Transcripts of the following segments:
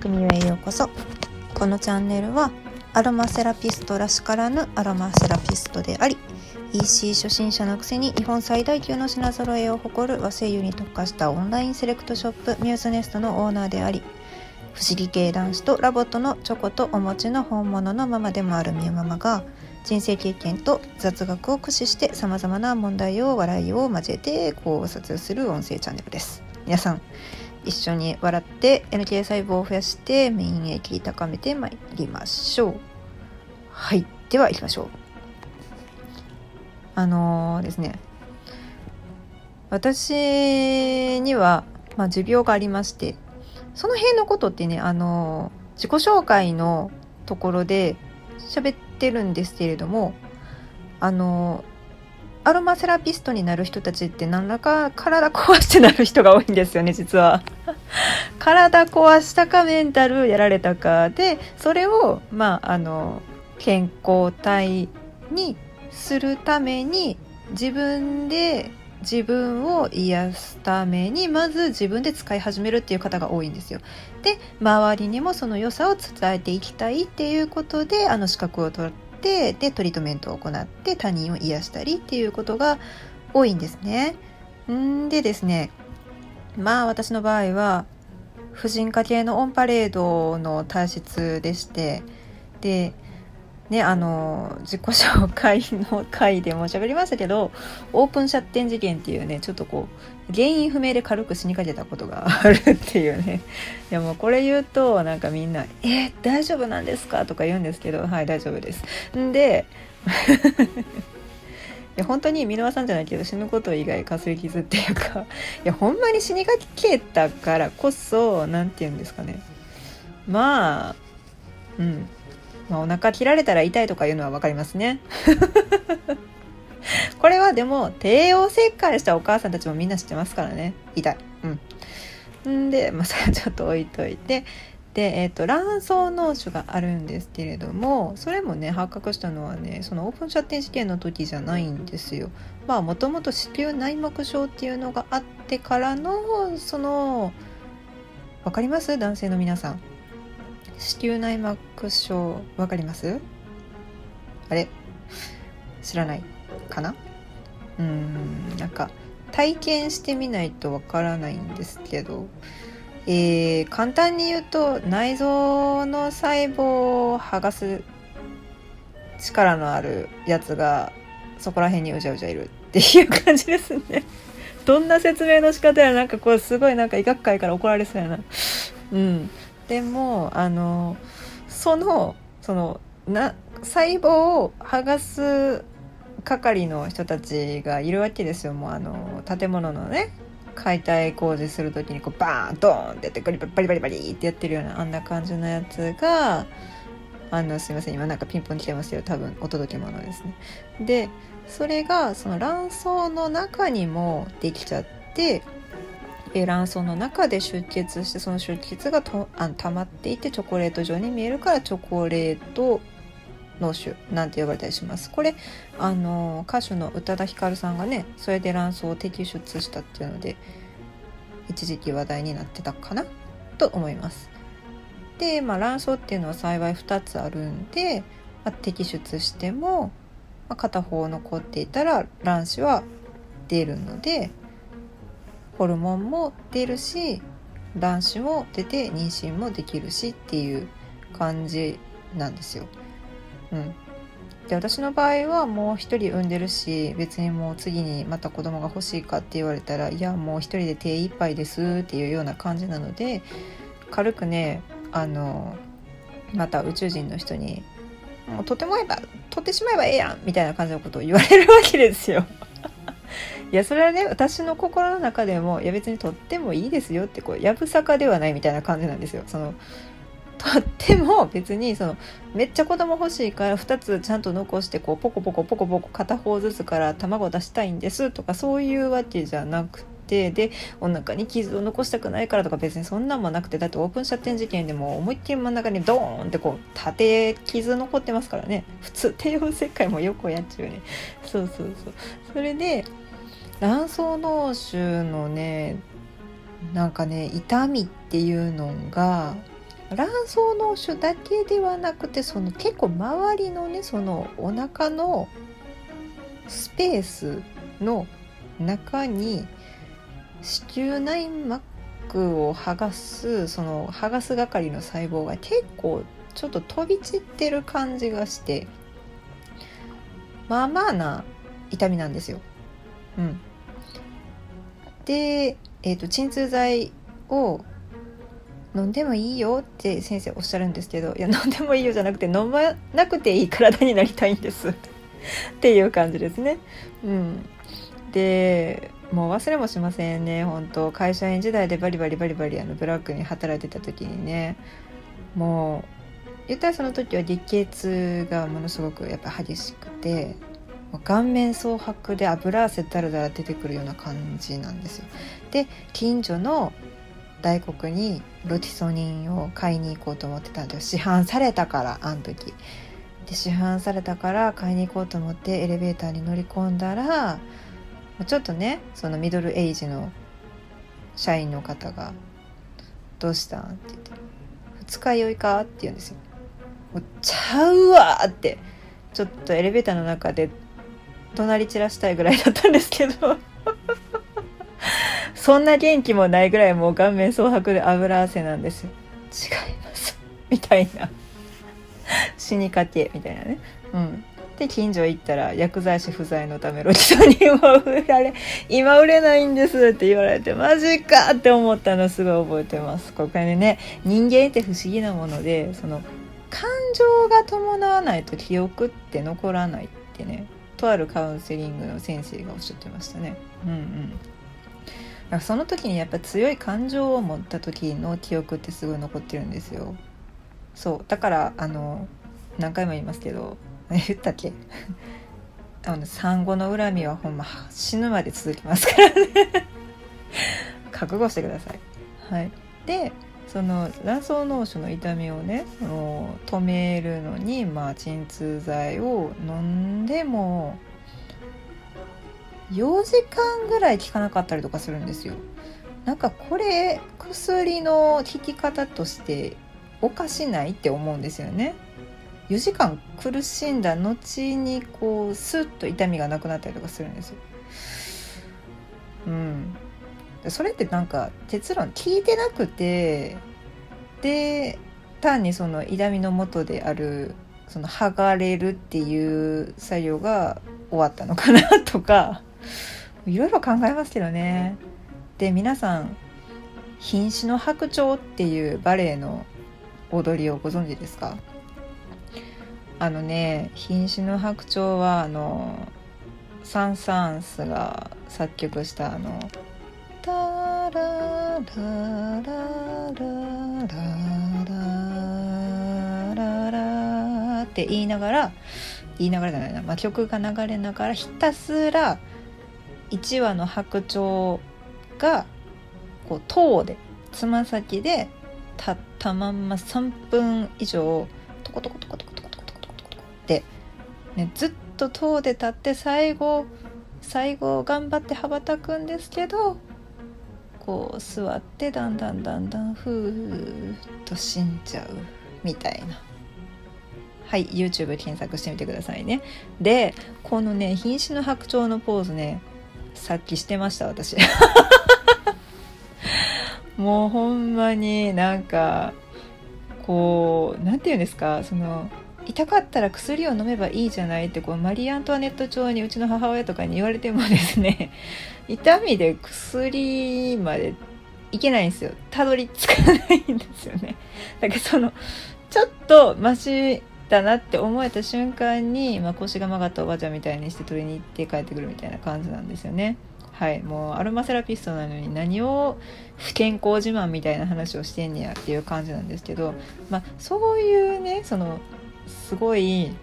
匠へようこそ。このチャンネルはアロマセラピストらしからぬアロマセラピストであり EC 初心者のくせに日本最大級の品揃えを誇る和精油に特化したオンラインセレクトショップミューズネストのオーナーであり不思議系男子と LOVOT のチョコとお餅の本物のママでもあるみゆママが人生経験と雑学を駆使してさまざまな問題を笑いを交えて考察する音声チャンネルです。皆さん一緒に笑って NK 細胞を増やして免疫高めてまいりましょう。はい。では行きましょう。あのー、ですね。私には、まあ、持病がありましてその辺のことってねあのー、自己紹介のところで喋ってるんですけれどもあのアロマセラピストになる人たちって何らか体壊してなる人が多いんですよね実は。体壊したかメンタルやられたかでそれをまああの健康体にするために自分で自分を癒すためにまず自分で使い始めるっていう方が多いんですよ。で周りにもその良さを伝えていきたいっていうことであの資格を取ってでトリートメントを行って他人を癒したりっていうことが多いんですね。んでですねまあ私の場合は婦人科系のオンパレードの体質でしてでねあの自己紹介の回でも喋りましたけどオープンシャッテン事件っていうねちょっとこう原因不明で軽く死にかけたことがあるっていうねいやもうこれ言うとなんかみんな「えー、大丈夫なんですか?」とか言うんですけどはい大丈夫です。んで いや本当に箕輪さんじゃないけど死ぬこと以外かすり傷っていうかいやほんまに死にかけたからこそ何て言うんですかねまあうんまあ、お腹切られたら痛いとかいうのは分かりますね。これはでも帝王切開したお母さんたちもみんな知ってますからね痛い。うん。んで、まあ、それはちょっと置いといてで、えーと、卵巣脳腫があるんですけれどもそれもね発覚したのはねそのオープンシャッテン試験の時じゃないんですよ。まあもともと子宮内膜症っていうのがあってからのその分かります？男性の皆さん。子宮内膜症わかります？あれ？知らない？かな？うんなんか体験してみないとわからないんですけど、えー、簡単に言うと内臓の細胞を剥がす力のあるやつがそこら辺にうじゃうじゃいるっていう感じですね。どんな説明の仕方やなんかこうすごいなんか医学界から怒られそうやな。うん。でもあのそのそのな細胞を剥がす係の人たちがいるわけですよ。もうあの建物のね解体工事する時にこうバーンドーンってやってバリバリバリバリってやってるようなあんな感じのやつがあのすいません今なんかピンポン来てますよ。多分お届け物ですね。でそれがその卵巣の中にもできちゃって卵巣の中で出血してその出血がとあ溜まっていてチョコレート状に見えるからチョコレート脳腫なんて呼ばれたりします？これあの歌手の宇多田ヒカルさんがねそれで卵巣を摘出したっていうので一時期話題になってたかな？と思います。で、まあ、卵巣っていうのは幸い2つあるんで、まあ、摘出しても、まあ、片方残っていたら卵子は出るのでホルモンも出るし卵子も出て妊娠もできるしっていう感じなんですよ。うん、で私の場合はもう一人産んでるし別にもう次にまた子供が欲しいかって言われたらいやもう一人で手一杯ですっていうような感じなので軽くねあのまた宇宙人の人に「もうとてもえば取ってしまえばええやん」みたいな感じのことを言われるわけですよ。いやそれはね私の心の中でもいや別にとってもいいですよってこうやぶさかではないみたいな感じなんですよ。そのとっても別にそのめっちゃ子供欲しいから2つちゃんと残してこうポコポコポコポコ片方ずつから卵出したいんですとかそういうわけじゃなくてでお腹に傷を残したくないからとか別にそんなんもなくてだってオープンシャッテン事件でも思いっきり真ん中にドーンってこう縦傷残ってますからね。普通帝王切開もよくやっちゃうね。そうそうそう。それで卵巣脳腫のねなんかね痛みっていうのが卵巣脳腫だけではなくてその結構周りのねそのお腹のスペースの中に子宮内膜を剥がすその剥がす係の細胞が結構ちょっと飛び散ってる感じがしてまあまあな痛みなんですよ。うん、で、えーと、鎮痛剤を飲んでもいいよって先生おっしゃるんですけどいや飲んでもいいよじゃなくて飲まなくていい体になりたいんです。っていう感じですね。うん、でもう忘れもしませんね。本当会社員時代でバリバリバリバリあのブラックに働いてた時にね。もう言ったらその時は月血がものすごくやっぱ激しくて。顔面蒼白で油汗だらだら出てくるような感じなんですよ。で近所の大黒にロティソニンを買いに行こうと思ってたんです市販されたからあの時。で市販されたから買いに行こうと思ってエレベーターに乗り込んだらちょっとねそのミドルエイジの社員の方が「どうしたん?」って言って「二日酔いか?」って言うんですよ。ちゃうわってちょっとエレベーターの中で怒鳴り散らしたいぐらいだったんですけど。そんな元気もないぐらいもう顔面蒼白で油汗なんです。よ違います。みたいな。死にかけみたいなね。うん。で近所行ったら薬剤師不在のためロキソニンは売られ今売れないんですって言われてマジかって思ったのすごい覚えてます。これね人間って不思議なものでその感情が伴わないと記憶って残らないってね。とあるカウンセリングの先生がおっしゃってましたね。うんうんだからその時にやっぱ強い感情を持った時の記憶ってすごい残ってるんですよ。そうだからあの何回も言いますけど 言ったっけ？あの産後の恨みはほんま死ぬまで続きますからね 覚悟してください。はい、でその卵巣脳腫の痛みをね止めるのに、まあ、鎮痛剤を飲んでも4時間ぐらい効かなかったりとかするんですよ。なんかこれ薬の効き方としておかしないって思うんですよね。4時間苦しんだ後にこうスッと痛みがなくなったりとかするんですよ。うん、それってなんか結論聞いてなくてで単にその痛みの元であるその剥がれるっていう作業が終わったのかなとかいろいろ考えますけどね。で皆さん「瀕死の白鳥」っていうバレエの踊りをご存知ですか？あのね「瀕死の白鳥は」あのサン・サーンスが作曲したあのラララララララって言いながら言いながらじゃないな、まあ、曲が流れながらひたすら1羽の白鳥がこう塔でつま先で立ったまんま3分以上トコトコトコトコトコトコトコトコトコって、ね、ずっと塔で立って最後最後頑張って羽ばたくんですけどこう座ってだんだんだんだんふーっと死んじゃうみたいな。はい YouTube 検索してみてくださいねでこのね瀕死の白鳥のポーズねさっきしてました私 もうほんまになんかこう何て言うんですかその痛かったら薬を飲めばいいじゃないってこうマリー・アントワネット調にうちの母親とかに言われてもですね 痛みで薬までいけないんですよ。たどり着かないんですよね。だからそのちょっとマシだなって思えた瞬間に、まあ、腰が曲がったおばあちゃんみたいにして取りに行って帰ってくるみたいな感じなんですよね。はいもうアロマセラピストなのに何を不健康自慢みたいな話をしてんねやっていう感じなんですけどまあそういうねそのすごい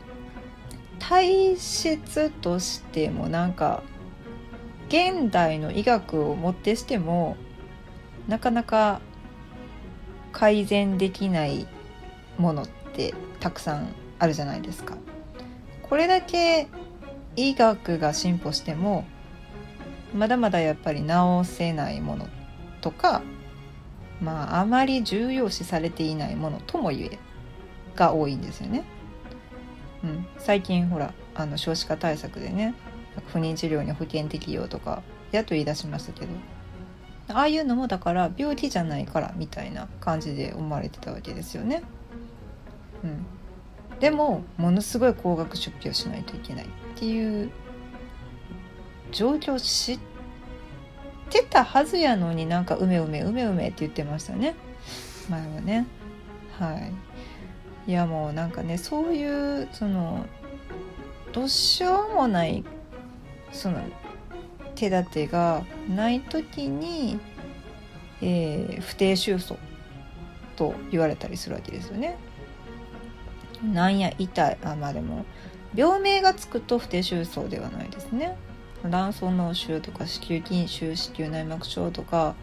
体質としてもなんか現代の医学をもってしてもなかなか改善できないものってたくさんあるじゃないですか。これだけ医学が進歩してもまだまだやっぱり治せないものとかまああまり重要視されていないものとも言えが多いんですよね。うん、最近ほらあの少子化対策でね不妊治療に保険適用とかやっと言い出しましたけど。ああいうのもだから病気じゃないからみたいな感じで思われてたわけですよね。うん、でもものすごい高額出費をしないといけないっていう状況を知ってたはずやのになんかうめうめうめうめって言ってましたね。前はね。はい。いやもうなんかねそういうそのどうしようもないその手立てがない時に、えー、不定収束と言われたりするわけですよね。なんや痛いあまあでも病名がつくと不定収束ではないですね。卵巣脳腫とか子宮筋腫子宮内膜症とか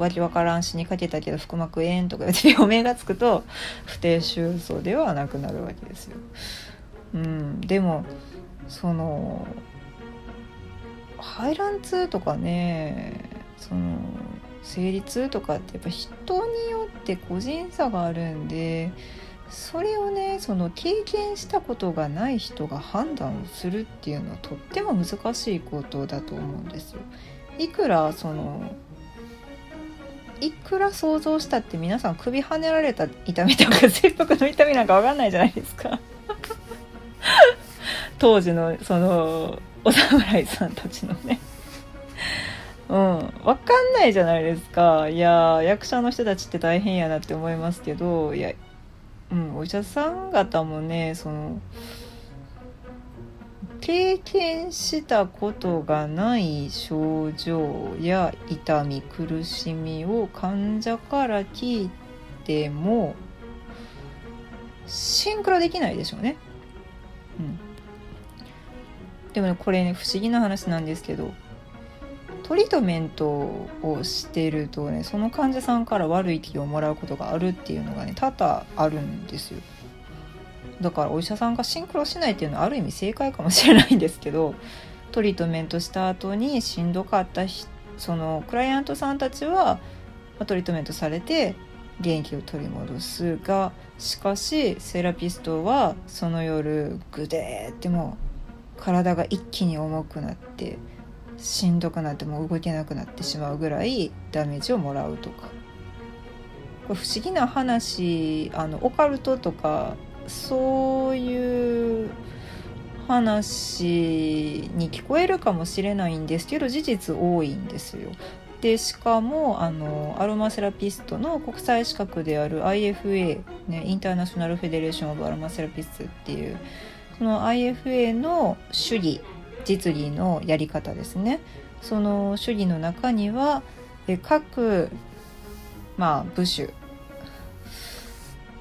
わけわからんしにかけたけど腹膜炎とか病名がつくと不定収束ではなくなるわけですよ。うん、でもその排卵痛とかねその生理痛とかってやっぱ人によって個人差があるんでそれをねその経験したことがない人が判断をするっていうのはとっても難しいことだと思うんですよ。いくらそのいくら想像したって皆さん首跳ねられた痛みとか切腹の痛みなんか分かんないじゃないですか。当時のそのお侍さんたちのね。うん。分かんないじゃないですか。いや役者の人たちって大変やなって思いますけどいやうん、お医者さん方もねその経験したことがない症状や痛み苦しみを患者から聞いてもシンクロできないでしょうね。うん、でもねこれね不思議な話なんですけどトリートメントをしてるとねその患者さんから悪い気をもらうことがあるっていうのがね多々あるんですよだからお医者さんがシンクロしないっていうのはある意味正解かもしれないんですけどトリートメントした後にしんどかったそのクライアントさんたちはトリートメントされて元気を取り戻すがしかしセラピストはその夜グデーってもう体が一気に重くなってしんどくなってもう動けなくなってしまうぐらいダメージをもらうとか。不思議な話あのオカルトとかそういう話に聞こえるかもしれないんですけど事実多いんですよ。でしかもあのアロマセラピストの国際資格である IFA、ね、インターナショナル・フェデレーション・オブ・アロマセラピストっていうその IFA の主義実技のやり方ですねその主義の中にはえ各、まあ、部首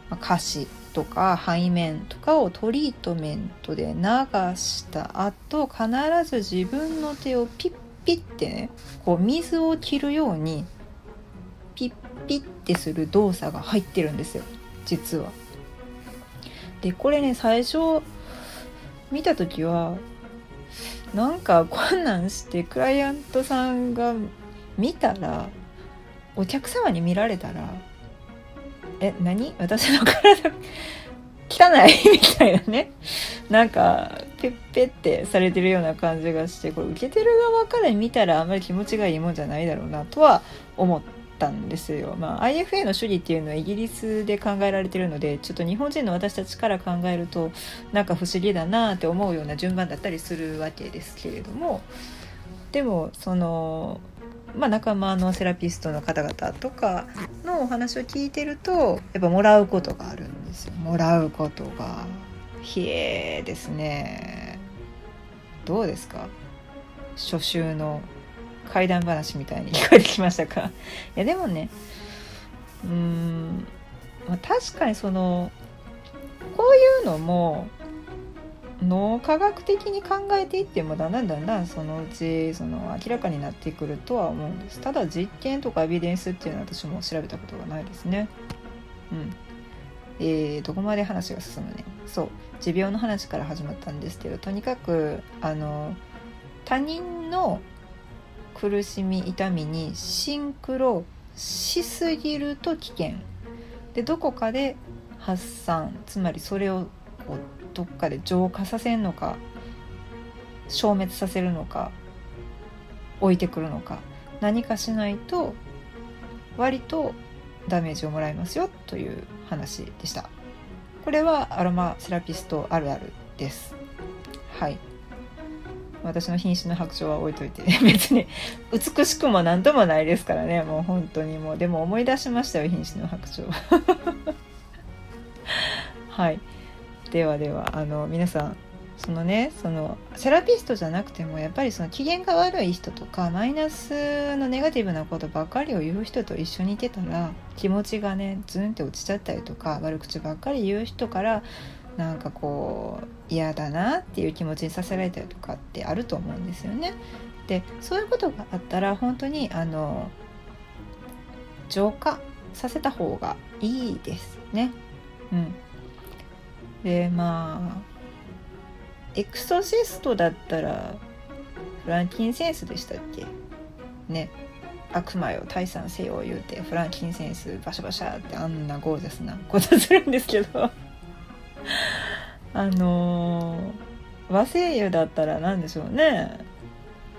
ま歌詞とか背面とかをトリートメントで流した後必ず自分の手をピッピッてねこう水を切るようにピッピッてする動作が入ってるんですよ実は。でこれね最初見た時はなんかこんなんしてクライアントさんが見たらお客様に見られたら「え何？私の体汚い? 」みたいなねなんかペッペってされてるような感じがしてこれ受けてる側から見たらあんまり気持ちがいいもんじゃないだろうなとは思っ。たんですよ。まあ、IFA の主義っていうのはイギリスで考えられてるのでちょっと日本人の私たちから考えるとなんか不思議だなって思うような順番だったりするわけですけれどもでもその、まあ、仲間のセラピストの方々とかお話を聞いてるとやっぱもらうことがあるんですよ。もらうことが。ひえですね。どうですか？初秋の怪談話みたいに聞こえてきましたか？いやでもねうーん、まあ、確かにそのこういうのも脳科学的に考えていってもだんだんだんだんそのうちその明らかになってくるとは思うんです。ただ実験とかエビデンスっていうのは私も調べたことがないですね。うん。えー、どこまで話が進むね。そう。持病の話から始まったんですけどとにかくあの他人の苦しみ痛みにシンクロしすぎると危険。でどこかで発散。つまりそれをこうどっかで浄化させるのか消滅させるのか置いてくるのか何かしないと割とダメージをもらいますよという話でした。これはアロマセラピストあるあるです。はい。私の瀕死の白鳥は置いといて 別に美しくも何ともないですからね。もう本当に。もうでも思い出しましたよ瀕死の白鳥 はい。ではではあの皆さんそのねそのセラピストじゃなくてもやっぱりその機嫌が悪い人とかマイナスのネガティブなことばっかりを言う人と一緒にいてたら気持ちがねズンって落ちちゃったりとか悪口ばっかり言う人からなんかこう嫌だなっていう気持ちにさせられたりとかってあると思うんですよね。でそういうことがあったら本当にあの浄化させた方がいいですね。うん、でまあエクソシストだったらフランキンセンスでしたっけ？ね。悪魔よ退散せよ言うてフランキンセンスバシャバシャってあんなゴージャスなことするんですけど。あのー、和製油だったら何でしょうね。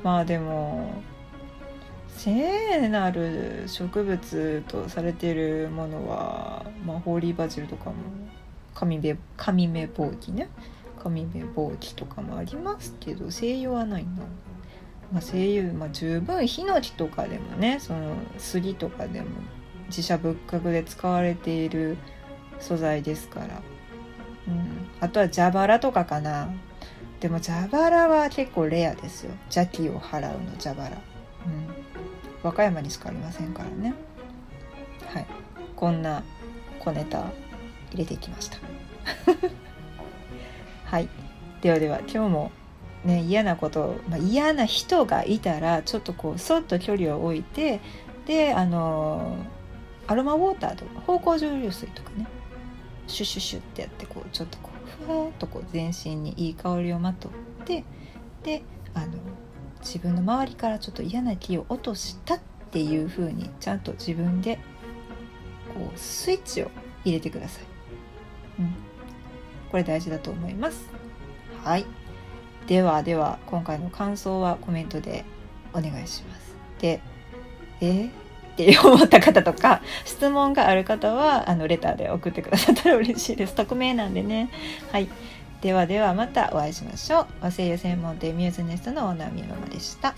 まあでも聖なる植物とされてるものは、まあ、ホーリーバジルとかも神目神目ぼうきね。神目ぼうきとかもありますけど精油はないな。まあ、精油、まあ、十分ヒノキとかでもねその杉とかでも自社仏閣で使われている素材ですから、うん、あとは蛇腹とかかな。でも蛇腹は結構レアですよ。邪気を払うの蛇腹、うん、和歌山にしかありませんからね。はい。こんな小ネタ。入れてきました はいではでは今日もね嫌なこと、まあ、嫌な人がいたらちょっとこうそっと距離を置いてであのアロマウォーターとか芳香蒸留水とかねシュシュシュってやってこうちょっとこうふわっとこう全身にいい香りをまとってであの自分の周りからちょっと嫌な気を落としたっていう風にちゃんと自分でこうスイッチを入れてください。うん。これ大事だと思います。はい。ではでは今回の感想はコメントでお願いします。でえ？って思った方とか質問がある方はあのレターで送ってくださったら嬉しいです。匿名なんでね。はい。ではではまたお会いしましょう。和製油専門店ミューズネストのオーナーみママでした。